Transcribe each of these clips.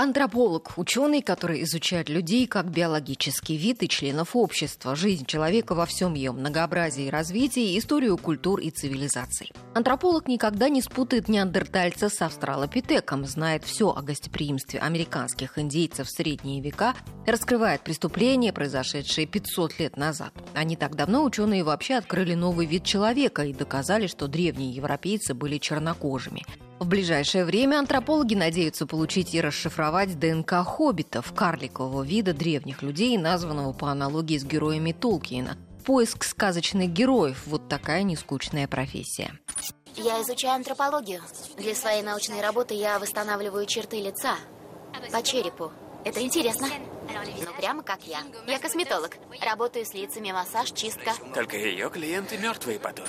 Антрополог – ученый, который изучает людей как биологический вид и членов общества, жизнь человека во всем ее многообразии и развитии, историю культур и цивилизаций. Антрополог никогда не спутает неандертальца с австралопитеком, знает все о гостеприимстве американских индейцев в средние века, раскрывает преступления, произошедшие 500 лет назад. А не так давно ученые вообще открыли новый вид человека и доказали, что древние европейцы были чернокожими – в ближайшее время антропологи надеются получить и расшифровать ДНК хоббитов, карликового вида древних людей, названного по аналогии с героями Толкиена. Поиск сказочных героев – вот такая нескучная профессия. Я изучаю антропологию. Для своей научной работы я восстанавливаю черты лица по черепу. Это интересно. Ну, прямо как я. Я косметолог. Работаю с лицами, массаж, чистка. Только ее клиенты мертвые потом.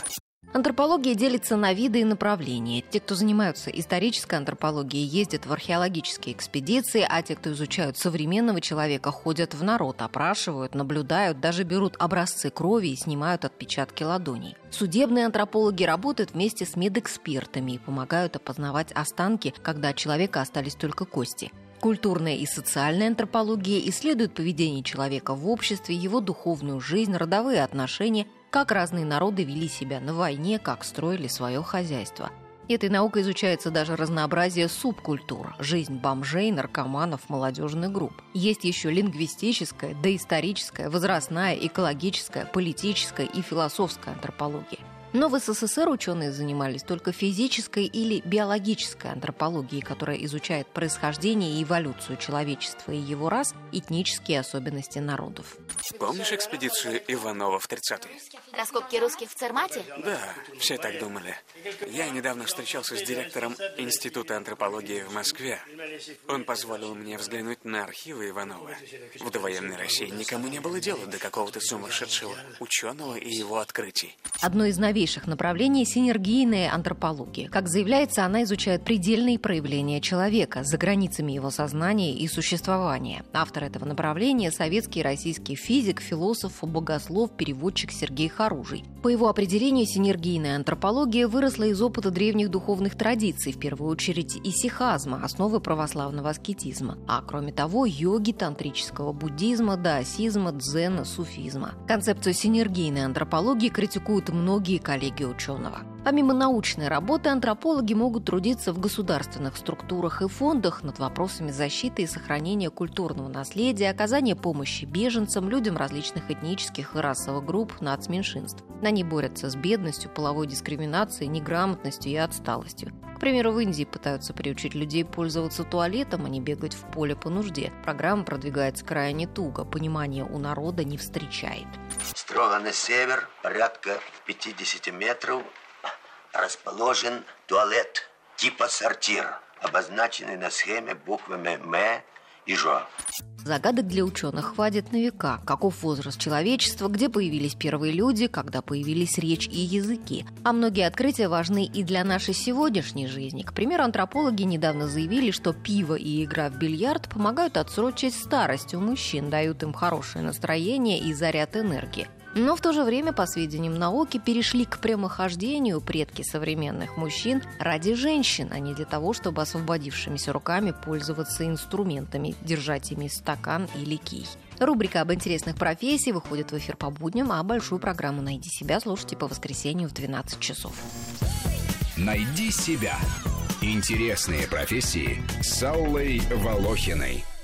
Антропология делится на виды и направления. Те, кто занимаются исторической антропологией, ездят в археологические экспедиции, а те, кто изучают современного человека, ходят в народ, опрашивают, наблюдают, даже берут образцы крови и снимают отпечатки ладоней. Судебные антропологи работают вместе с медэкспертами и помогают опознавать останки, когда от человека остались только кости. Культурная и социальная антропология исследует поведение человека в обществе, его духовную жизнь, родовые отношения – как разные народы вели себя на войне, как строили свое хозяйство. Этой наукой изучается даже разнообразие субкультур, жизнь бомжей, наркоманов, молодежных групп. Есть еще лингвистическая, доисторическая, возрастная, экологическая, политическая и философская антропология. Но в СССР ученые занимались только физической или биологической антропологией, которая изучает происхождение и эволюцию человечества и его рас, этнические особенности народов. Помнишь экспедицию Иванова в 30-е? Раскопки русских в Цермате? Да, все так думали. Я недавно встречался с директором Института антропологии в Москве. Он позволил мне взглянуть на архивы Иванова. В довоенной России никому не было дела до какого-то сумасшедшего ученого и его открытий. Одно из новейших новейших направлений – синергийная антропология. Как заявляется, она изучает предельные проявления человека за границами его сознания и существования. Автор этого направления – советский и российский физик, философ, богослов, переводчик Сергей Харужий. По его определению, синергийная антропология выросла из опыта древних духовных традиций, в первую очередь исихазма, основы православного аскетизма. А кроме того, йоги, тантрического буддизма, даосизма, дзена, суфизма. Концепцию синергийной антропологии критикуют многие коллеги ученого. Помимо научной работы, антропологи могут трудиться в государственных структурах и фондах над вопросами защиты и сохранения культурного наследия, оказания помощи беженцам, людям различных этнических и расовых групп, нацменьшинств. Они борются с бедностью, половой дискриминацией, неграмотностью и отсталостью. К примеру, в Индии пытаются приучить людей пользоваться туалетом, а не бегать в поле по нужде. Программа продвигается крайне туго, понимания у народа не встречает. Строго на север, порядка 50 метров, расположен туалет типа сортир, обозначенный на схеме буквами «М» и «Ж». Загадок для ученых хватит на века. Каков возраст человечества, где появились первые люди, когда появились речь и языки. А многие открытия важны и для нашей сегодняшней жизни. К примеру, антропологи недавно заявили, что пиво и игра в бильярд помогают отсрочить старость у мужчин, дают им хорошее настроение и заряд энергии. Но в то же время, по сведениям науки, перешли к прямохождению предки современных мужчин ради женщин, а не для того, чтобы освободившимися руками пользоваться инструментами, держать ими стакан или кий. Рубрика об интересных профессиях выходит в эфир по будням, а большую программу «Найди себя» слушайте по воскресенью в 12 часов. «Найди себя» – интересные профессии с Аллой Волохиной –